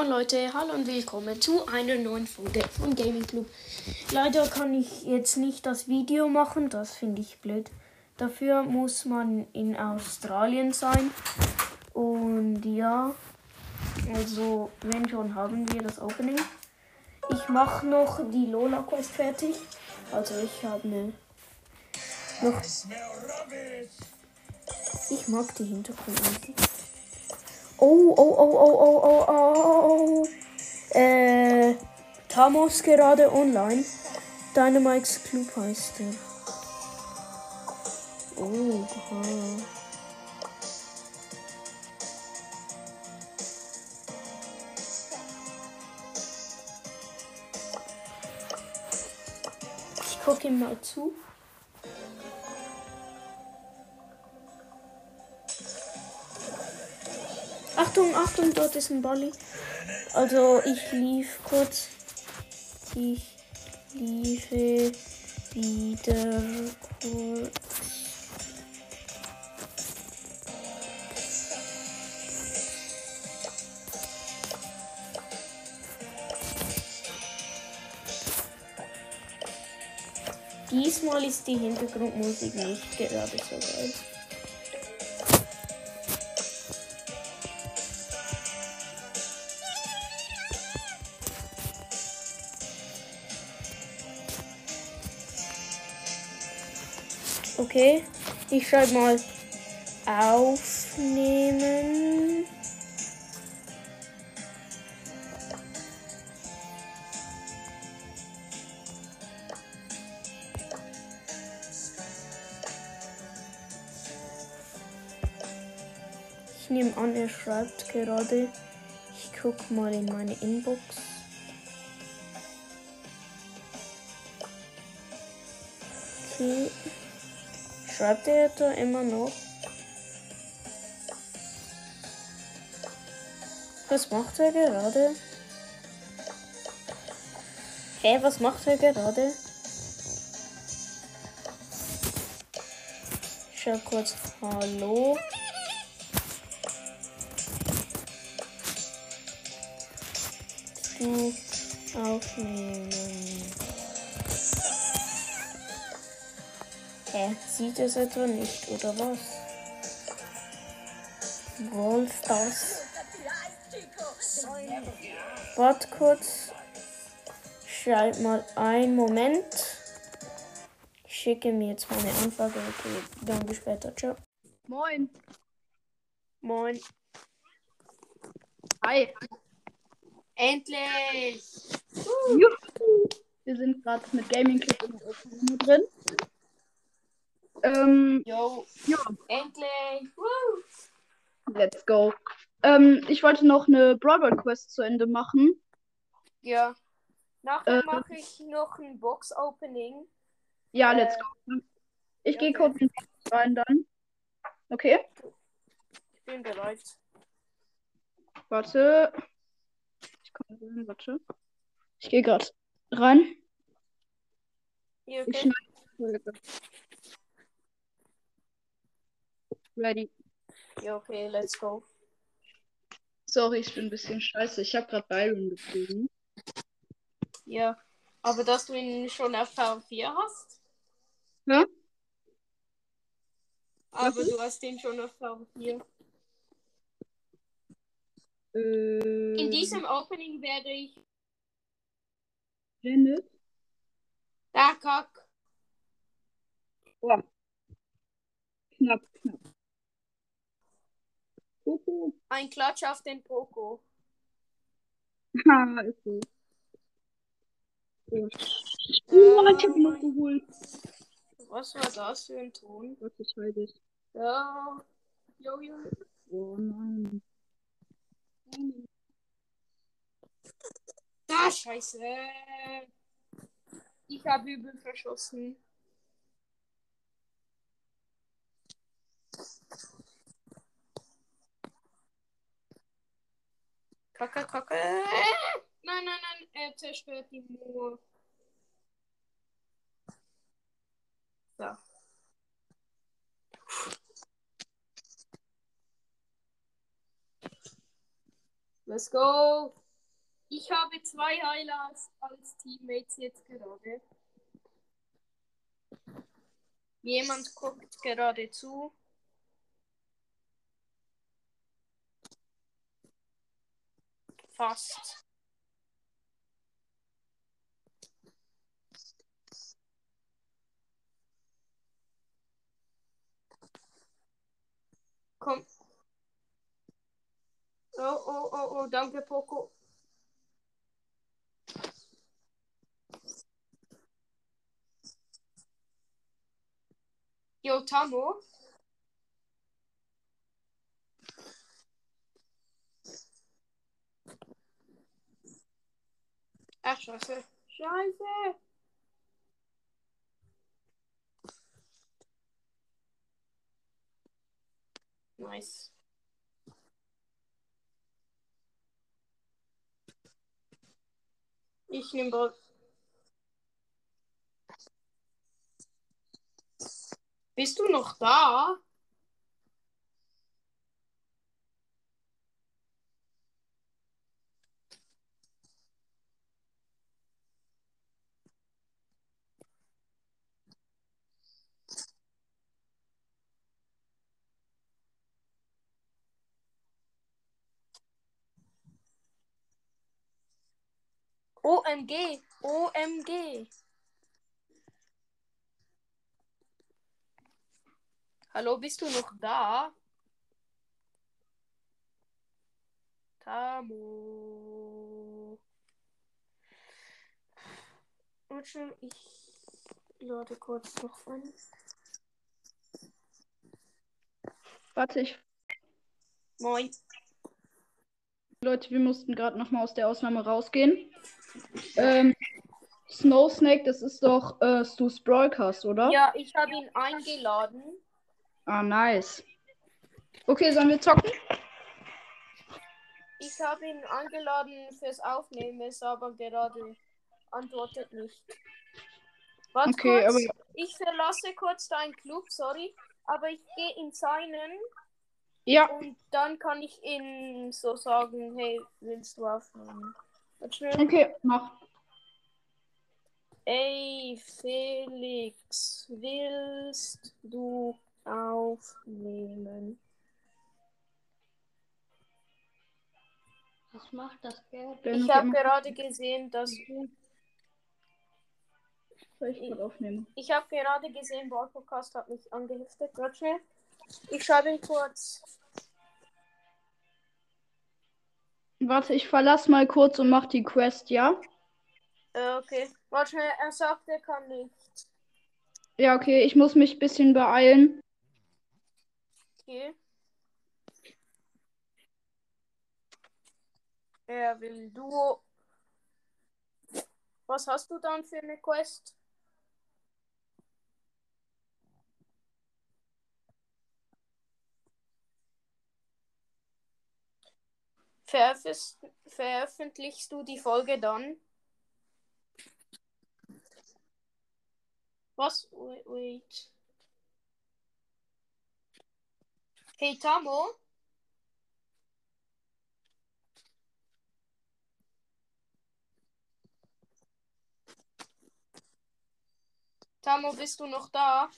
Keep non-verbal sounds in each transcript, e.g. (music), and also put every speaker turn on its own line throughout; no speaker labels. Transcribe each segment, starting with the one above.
Moin Leute, hallo und willkommen zu einer neuen Folge von Gaming Club. Leider kann ich jetzt nicht das Video machen, das finde ich blöd. Dafür muss man in Australien sein. Und ja, also wenn schon haben wir das Opening. Ich mache noch die Lola Quest fertig. Also ich habe eine noch. Ich mag die Hintergrundmusik. Oh, oh, oh, oh, oh, oh, oh, oh. Äh, Tamos gerade online. Dynamite's Club heißt er. Oh, aha. Ich gucke ihm mal zu. Achtung, Achtung, dort ist ein Bolli. Also ich lief kurz. Ich liefe wieder kurz. Diesmal ist die Hintergrundmusik nicht gerade so geil. Okay, ich schreibe mal aufnehmen. Ich nehme an, er schreibt gerade. Ich gucke mal in meine Inbox. Okay. Schreibt er da immer noch? Was macht er gerade? Hä, was macht er gerade? Ich schau kurz Hallo. Du aufnehmen. Hä? Sieht es etwa nicht, oder was? Brawl Stars. Warte kurz. Schreib mal einen Moment. Ich schicke mir jetzt meine Anfrage. Okay, dann bis später. Ciao.
Moin.
Moin.
Hi.
Endlich!
Juhu. Wir sind gerade mit Gaming Club in der Aufnahme drin. Ähm,
Yo,
ja,
endlich! Woo.
let's go. Ähm, ich wollte noch eine Brawl Quest zu Ende machen.
Ja. Nachher
Äh.
mache ich noch ein Box-Opening.
Ja,
Äh,
let's go. Ich
ja,
gehe kurz in Box rein dann. Okay,
Ich bin bereit.
warte. Ich komme rein, warte. Ich gehe gerade rein.
Hier,
Ich
okay?
schneide. Ready.
Ja, okay, let's go.
Sorry, ich bin ein bisschen scheiße. Ich habe gerade Byron gezogen.
Ja. Aber dass du ihn schon auf V4 hast?
Ja?
Aber du hast ihn schon auf V4.
Äh,
In diesem Opening werde ich.
Janet?
Da, kack.
Boah. Knapp, knapp. Coco.
Ein Klatsch auf den Poco.
Ha, ist so. Oh, oh ich hab noch geholt.
Was war das für ein Ton?
Was ist heute?
Ja. Jojo.
Oh nein.
Ah, scheiße. Ich habe übel verschossen. Kacke, kacke. Nein, nein, nein, er zerstört die Mauer. So. Let's go. Ich habe zwei Highlights als Teammates jetzt gerade. Jemand guckt gerade zu. Fast. Komm. Oh, oh, oh, oh, danke, Poco. Yo, Tamo. Scheiße. Scheiße. Nice. Ich nehme Ball. Bist du noch da? OMG, OMG. Hallo, bist du noch da? Tamo. Warte, ich lade kurz noch an.
Warte, ich.
Moin.
Leute, wir mussten gerade nochmal aus der Ausnahme rausgehen. Ähm, Snow Snake, das ist doch äh, Stu's Broadcast, oder?
Ja, ich habe ihn eingeladen.
Ah, nice. Okay, sollen wir zocken?
Ich habe ihn eingeladen fürs Aufnehmen, ist aber gerade antwortet nicht. Warte
Okay,
kurz.
aber-
Ich verlasse kurz deinen Club, sorry. Aber ich gehe in seinen
Ja,
und dann kann ich ihn so sagen, hey, willst du aufnehmen?
Okay, mach.
Ey, Felix, willst du aufnehmen?
Was macht das Geld?
Ich habe gerade gesehen, dass
Soll ich gerade aufnehmen?
ich habe gerade gesehen, Podcast hat mich angeheftet. Warte schnell. Ich schreibe ihn kurz.
Warte, ich verlasse mal kurz und mach die Quest, ja?
Äh, okay. Warte er sagt, er kann nicht.
Ja, okay, ich muss mich ein bisschen beeilen.
Okay. Er will Duo. Was hast du dann für eine Quest? Veröffentlichst du die Folge dann? Was? Wait. Hey Tamo? Tamo, bist du noch da?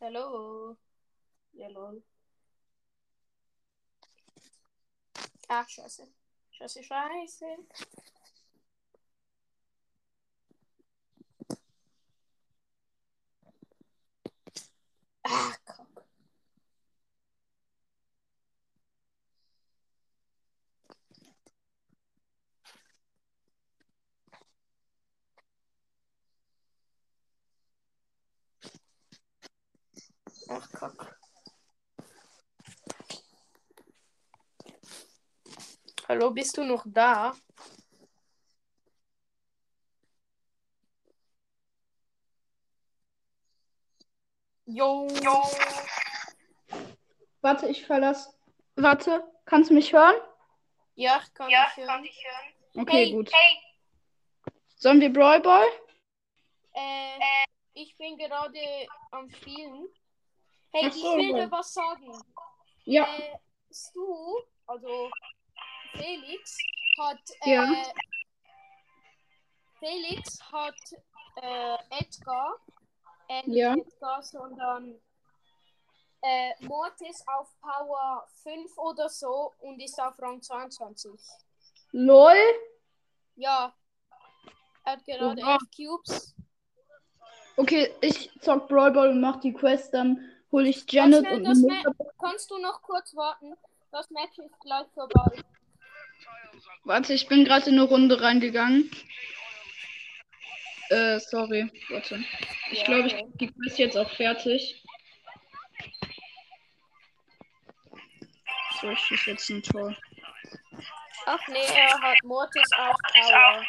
Hallo? Ja, lol. Ach, scheiße. Scheiße, scheiße. Ach, Kack. Ach, Kack. Hallo, bist du noch da? Jo. Jo.
Warte, ich verlasse. Warte, kannst du mich hören?
Ja, ich kann dich hören.
Okay,
Hey,
gut. Sollen wir Brawl Ball?
Äh, ich bin gerade am Spielen. Hey,
Ach
ich
so,
will
ja.
dir was sagen.
Ja.
Äh, Stu, also Felix, hat äh,
Ja.
Felix hat äh, Edgar, äh, nicht
Ja.
Edgar, sondern äh, Mortis auf Power 5 oder so und ist auf Rang 22.
LOL.
Ja. Er hat gerade
Oha.
11 Cubes.
Okay, ich zock Brawl Ball und mach die Quest, dann hole ich Janet und.
Kannst du noch kurz warten? Das Match ist gleich vorbei.
Warte, ich bin gerade in eine Runde reingegangen. Äh, sorry. Warte. Ich glaube, ich die Quest jetzt auch fertig. So, ich schieße jetzt ein Tor.
Ach nee, er hat Mortis auf Power.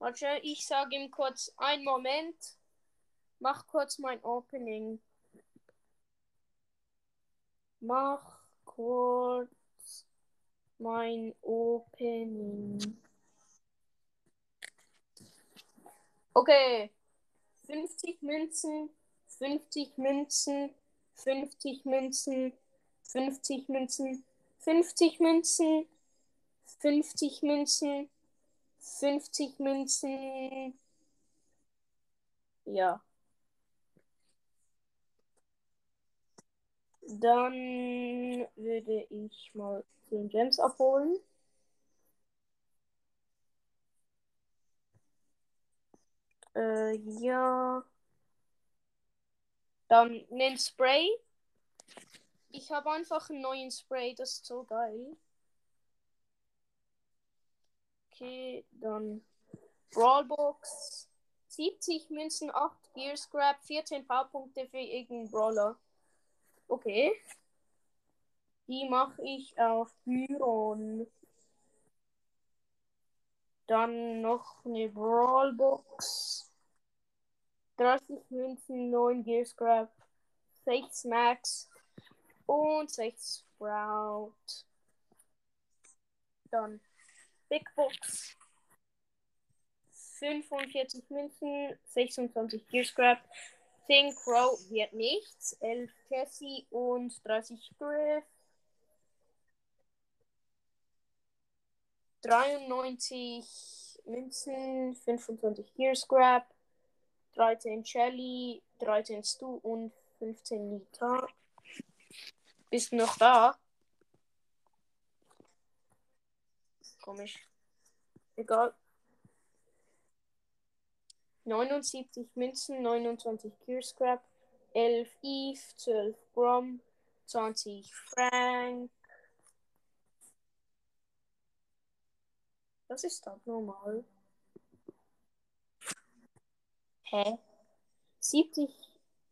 Warte, ich sage ihm kurz einen Moment. Mach kurz mein Opening. Mach kurz mein Opening. Okay. 50 Münzen, 50 Münzen, 50 Münzen, 50 Münzen, 50 Münzen, 50 Münzen, 50 Münzen. Ja. Dann würde ich mal 10 Gems abholen. Äh, ja. Dann nen Spray. Ich habe einfach einen neuen Spray, das ist so geil. Okay, dann Brawlbox. 70 Münzen, 8 Gear Scrap, 14 V-Punkte für irgendeinen Brawler. Okay. Die mache ich auf Byron. Dann noch eine Brawlbox. 30 Münzen, 9 Gear Scrap, 6 Max und 6 Sprout. Dann Big Box. 45 Münzen, 26 Gear Scrap, 10 Crow wird nichts, 11 Cassie und 30 Griff. 93 Münzen, 25 Gear Scrap, 13 Shelly, 13 Stu und 15 Nita. Bist du noch da? Komisch. Egal. 79 Münzen, 29 Gear Scrap, 11 Eve, 12 Grom, 20 Frank. Das ist doch normal. Hä? 70,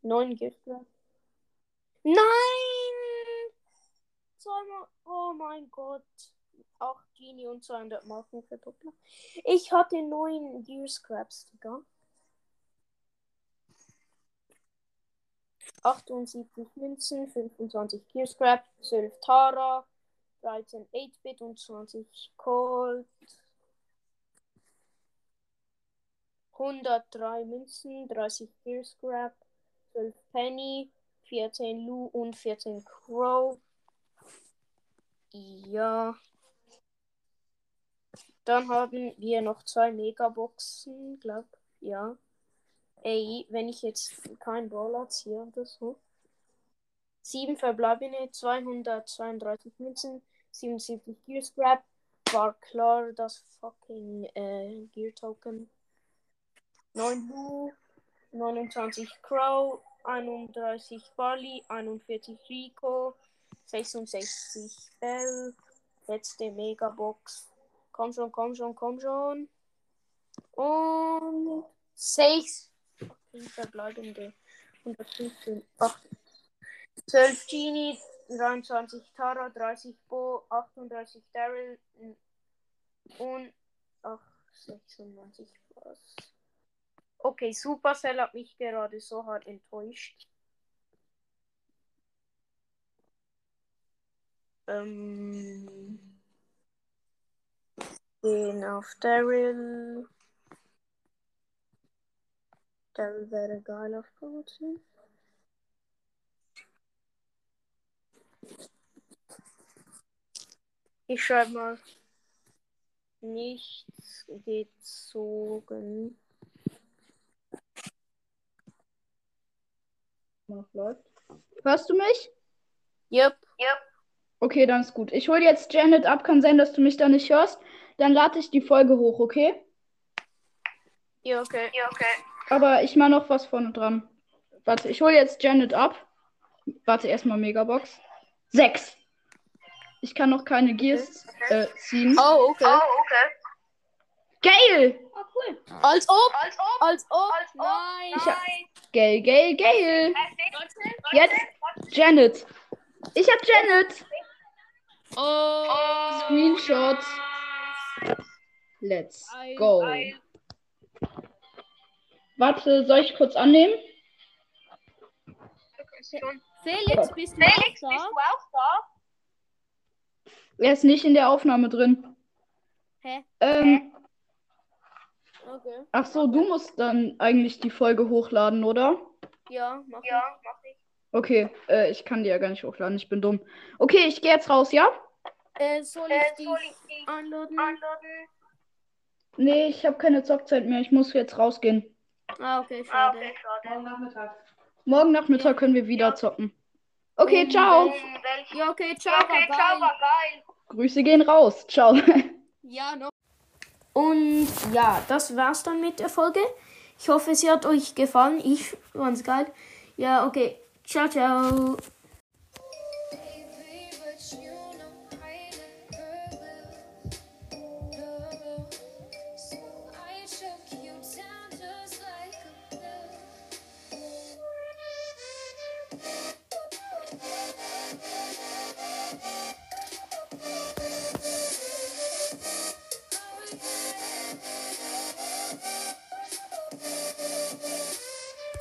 9 Gear Scrap. Nein! Oh mein Gott. Auch Genie und 200 Marken für Doppler. Ich hatte 9 Gear Scraps, Digga. 78 Münzen, 25 Gear Scrap, 12 Tara, 13 8-Bit und 20 Colt. 103 Münzen, 30 Gear Scrap, 12 Penny, 14 Lu und 14 Crow. Ja. Dann haben wir noch zwei Megaboxen, glaub. Ja. Ey, wenn ich jetzt keinen Brawler ziehe oder so. 7 verbleibende, 232 Münzen, 77 Gear Scrap. War klar, das fucking äh, Gear Token. 9 Lu, 29 Crow, 31 Barley, 41 Rico, 66 Bell. Letzte Megabox. Komm schon, komm schon, komm schon. Und 6 verbleibende. 115, 8, 12 Genie, 23 Tara, 30 Bo, 38 Daryl und ach, 96 was. Okay, Supercell hat mich gerade so hart enttäuscht. Ähm, gehen auf Daryl. Daryl wäre geil auf Promotion.
Ich schreibe mal. Nichts gezogen.
Noch läuft. Hörst du mich?
Yep.
Okay, dann ist gut. Ich hole jetzt Janet ab. Kann sein, dass du mich da nicht hörst. Dann lade ich die Folge hoch, okay?
Ja, okay. Ja, okay.
Aber ich mache noch was vorne dran. Warte, ich hole jetzt Janet ab. Warte, erstmal Megabox. Sechs. Ich kann noch keine Gears äh, ziehen.
Oh, okay.
Geil!
Als ob. Als ob. Nein.
Ich hab, geil, geil, geil. Jetzt Janet. Ich hab Janet.
Oh.
Screenshots. Let's go. Warte, soll ich kurz annehmen?
Felix, bist du auch da?
Er ist nicht in der Aufnahme drin.
Hä?
Ähm,
Okay.
ach so, du musst dann eigentlich die Folge hochladen, oder?
Ja, mach ich.
Okay, äh, ich kann die ja gar nicht hochladen, ich bin dumm. Okay, ich gehe jetzt raus, ja?
Äh, soll ich dich einladen?
Nee, ich habe keine Zockzeit mehr, ich muss jetzt rausgehen.
Ah, okay, schade.
Morgen Nachmittag können wir wieder zocken. Okay, ciao.
Ja, okay, ciao, war geil.
Grüße gehen raus. Ciao. (laughs)
Ja, noch.
Und ja, das war's dann mit der Folge. Ich hoffe, sie hat euch gefallen. Ich fand's geil. Ja, okay. Ciao, ciao.